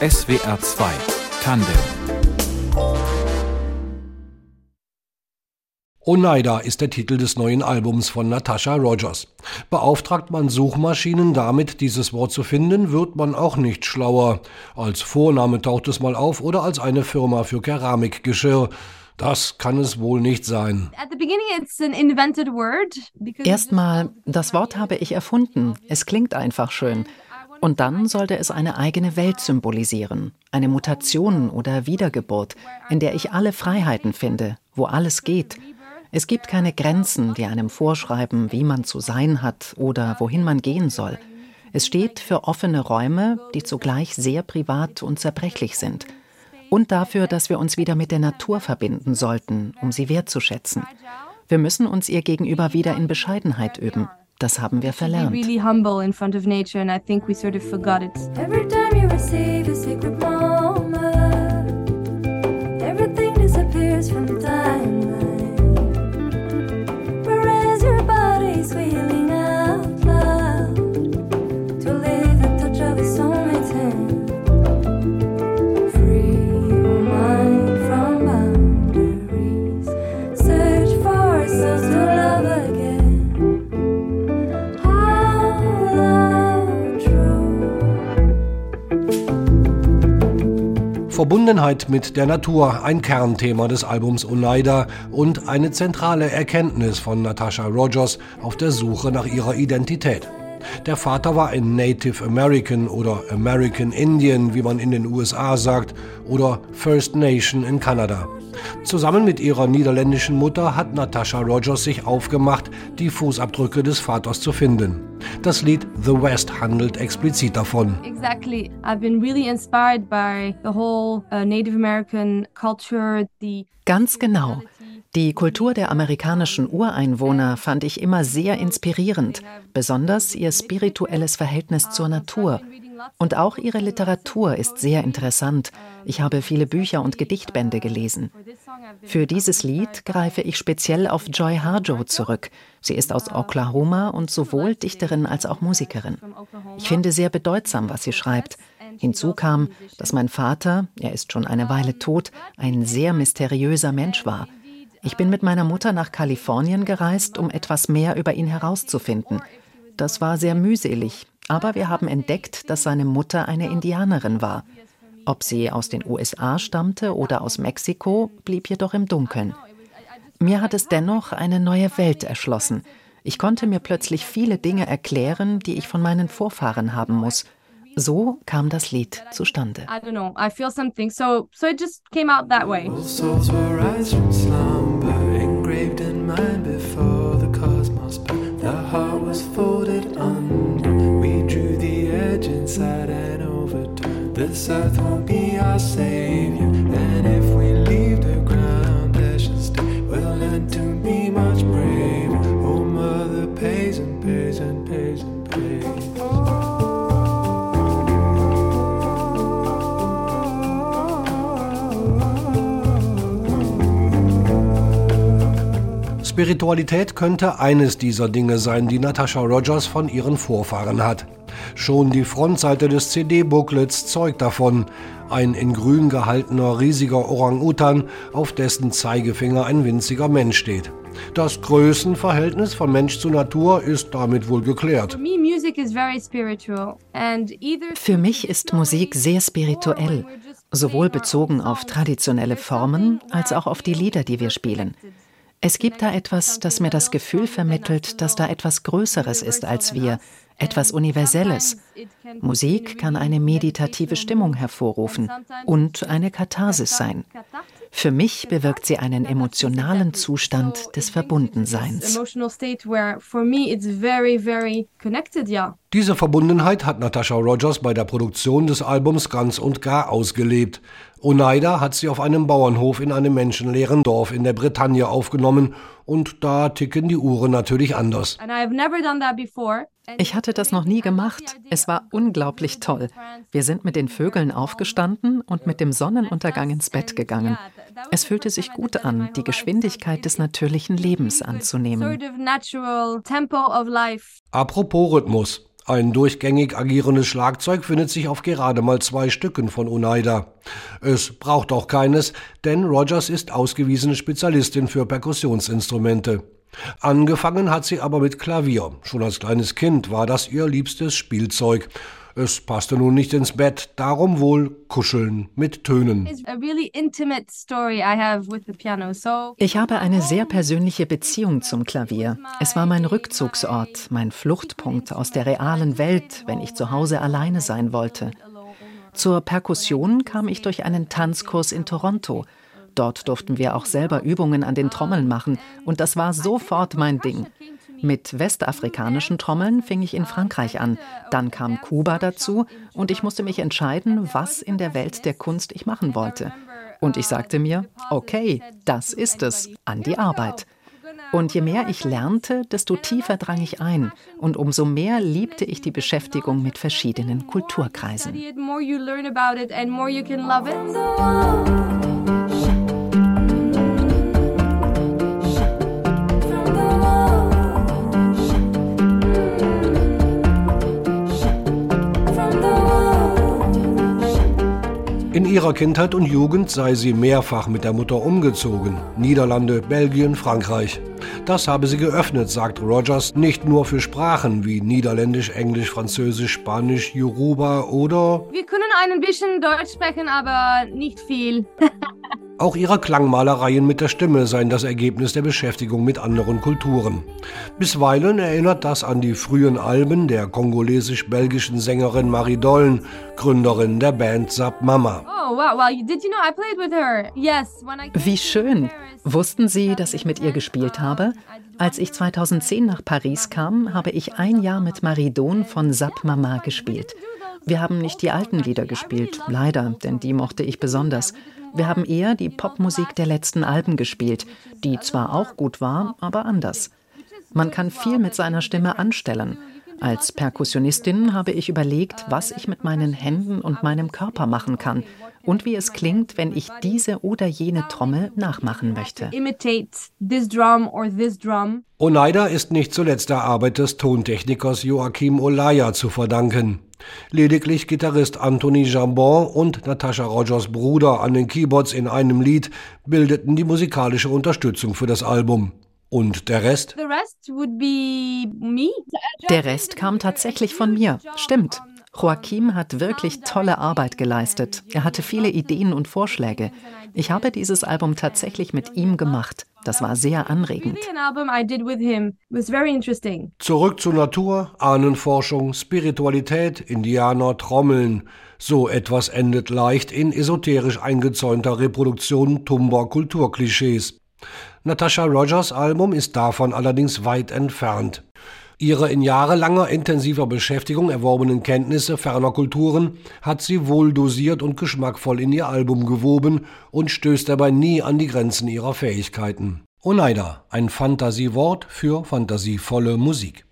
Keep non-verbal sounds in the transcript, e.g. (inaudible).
SWR 2 Tandem Oneida ist der Titel des neuen Albums von Natasha Rogers. Beauftragt man Suchmaschinen damit, dieses Wort zu finden, wird man auch nicht schlauer. Als Vorname taucht es mal auf oder als eine Firma für Keramikgeschirr. Das kann es wohl nicht sein. Erstmal, das Wort habe ich erfunden. Es klingt einfach schön. Und dann sollte es eine eigene Welt symbolisieren, eine Mutation oder Wiedergeburt, in der ich alle Freiheiten finde, wo alles geht. Es gibt keine Grenzen, die einem vorschreiben, wie man zu sein hat oder wohin man gehen soll. Es steht für offene Räume, die zugleich sehr privat und zerbrechlich sind. Und dafür, dass wir uns wieder mit der Natur verbinden sollten, um sie wertzuschätzen. Wir müssen uns ihr gegenüber wieder in Bescheidenheit üben. Das haben wir verlernt. Every Verbundenheit mit der Natur, ein Kernthema des Albums Oneida und eine zentrale Erkenntnis von Natasha Rogers auf der Suche nach ihrer Identität. Der Vater war ein Native American oder American Indian, wie man in den USA sagt, oder First Nation in Kanada. Zusammen mit ihrer niederländischen Mutter hat Natasha Rogers sich aufgemacht, die Fußabdrücke des Vaters zu finden. Das Lied The West handelt explizit davon. Exactly. I've been really inspired by the whole uh, Native American culture, the Ganz genau. Die Kultur der amerikanischen Ureinwohner fand ich immer sehr inspirierend, besonders ihr spirituelles Verhältnis zur Natur. Und auch ihre Literatur ist sehr interessant. Ich habe viele Bücher und Gedichtbände gelesen. Für dieses Lied greife ich speziell auf Joy Harjo zurück. Sie ist aus Oklahoma und sowohl Dichterin als auch Musikerin. Ich finde sehr bedeutsam, was sie schreibt. Hinzu kam, dass mein Vater, er ist schon eine Weile tot, ein sehr mysteriöser Mensch war. Ich bin mit meiner Mutter nach Kalifornien gereist, um etwas mehr über ihn herauszufinden. Das war sehr mühselig, aber wir haben entdeckt, dass seine Mutter eine Indianerin war. Ob sie aus den USA stammte oder aus Mexiko, blieb jedoch im Dunkeln. Mir hat es dennoch eine neue Welt erschlossen. Ich konnte mir plötzlich viele Dinge erklären, die ich von meinen Vorfahren haben muss. So kam das Lied zustande. I don't know. I feel something. So so it just came out that way. souls were rise from slumber, engraved in mind before the cosmos. The heart was folded under. We drew the edge inside and overturned. This earth won't be our savior. And if we leave the ground, ashes stay. We'll learn to be much braver. Oh, mother pays and pays and pays and pays. Spiritualität könnte eines dieser Dinge sein, die Natasha Rogers von ihren Vorfahren hat. Schon die Frontseite des CD-Booklets zeugt davon. Ein in grün gehaltener riesiger Orang-Utan, auf dessen Zeigefinger ein winziger Mensch steht. Das Größenverhältnis von Mensch zu Natur ist damit wohl geklärt. Für mich ist Musik sehr spirituell, sowohl bezogen auf traditionelle Formen als auch auf die Lieder, die wir spielen. Es gibt da etwas, das mir das Gefühl vermittelt, dass da etwas Größeres ist als wir, etwas Universelles. Musik kann eine meditative Stimmung hervorrufen und eine Katharsis sein. Für mich bewirkt sie einen emotionalen Zustand des Verbundenseins. Diese Verbundenheit hat Natasha Rogers bei der Produktion des Albums ganz und gar ausgelebt. Oneida hat sie auf einem Bauernhof in einem menschenleeren Dorf in der Bretagne aufgenommen und da ticken die Uhren natürlich anders. Ich hatte das noch nie gemacht. Es war unglaublich toll. Wir sind mit den Vögeln aufgestanden und mit dem Sonnenuntergang ins Bett gegangen. Es fühlte sich gut an, die Geschwindigkeit des natürlichen Lebens anzunehmen. Apropos Rhythmus. Ein durchgängig agierendes Schlagzeug findet sich auf gerade mal zwei Stücken von Oneida. Es braucht auch keines, denn Rogers ist ausgewiesene Spezialistin für Perkussionsinstrumente. Angefangen hat sie aber mit Klavier. Schon als kleines Kind war das ihr liebstes Spielzeug. Es passte nun nicht ins Bett, darum wohl kuscheln mit Tönen. Ich habe eine sehr persönliche Beziehung zum Klavier. Es war mein Rückzugsort, mein Fluchtpunkt aus der realen Welt, wenn ich zu Hause alleine sein wollte. Zur Perkussion kam ich durch einen Tanzkurs in Toronto. Dort durften wir auch selber Übungen an den Trommeln machen, und das war sofort mein Ding. Mit westafrikanischen Trommeln fing ich in Frankreich an, dann kam Kuba dazu und ich musste mich entscheiden, was in der Welt der Kunst ich machen wollte. Und ich sagte mir, okay, das ist es, an die Arbeit. Und je mehr ich lernte, desto tiefer drang ich ein und umso mehr liebte ich die Beschäftigung mit verschiedenen Kulturkreisen. Ihrer Kindheit und Jugend sei sie mehrfach mit der Mutter umgezogen. Niederlande, Belgien, Frankreich. Das habe sie geöffnet, sagt Rogers, nicht nur für Sprachen wie Niederländisch, Englisch, Französisch, Spanisch, Yoruba oder... Wir können ein bisschen Deutsch sprechen, aber nicht viel. (laughs) Auch ihre Klangmalereien mit der Stimme seien das Ergebnis der Beschäftigung mit anderen Kulturen. Bisweilen erinnert das an die frühen Alben der kongolesisch-belgischen Sängerin Marie Dollen, Gründerin der Band Zap Mama. Oh, Wie schön! Wussten Sie, dass ich mit ihr gespielt habe? Als ich 2010 nach Paris kam, habe ich ein Jahr mit Marie Don von Zap Mama gespielt. Wir haben nicht die alten Lieder gespielt, leider, denn die mochte ich besonders. Wir haben eher die Popmusik der letzten Alben gespielt, die zwar auch gut war, aber anders. Man kann viel mit seiner Stimme anstellen. Als Perkussionistin habe ich überlegt, was ich mit meinen Händen und meinem Körper machen kann und wie es klingt, wenn ich diese oder jene Trommel nachmachen möchte. Oneida ist nicht zuletzt der Arbeit des Tontechnikers Joachim Olaya zu verdanken. Lediglich Gitarrist Anthony Jambon und Natascha Rogers Bruder an den Keyboards in einem Lied bildeten die musikalische Unterstützung für das Album. Und der Rest? Der Rest kam tatsächlich von mir. Stimmt. Joachim hat wirklich tolle Arbeit geleistet. Er hatte viele Ideen und Vorschläge. Ich habe dieses Album tatsächlich mit ihm gemacht. Das war sehr anregend. Zurück zur Natur, Ahnenforschung, Spiritualität, Indianer, Trommeln. So etwas endet leicht in esoterisch eingezäunter Reproduktion tumber Kulturklischees. Natasha Rogers Album ist davon allerdings weit entfernt. Ihre in jahrelanger intensiver Beschäftigung erworbenen Kenntnisse ferner Kulturen hat sie wohl dosiert und geschmackvoll in ihr Album gewoben und stößt dabei nie an die Grenzen ihrer Fähigkeiten. Oneida, ein Fantasiewort für fantasievolle Musik.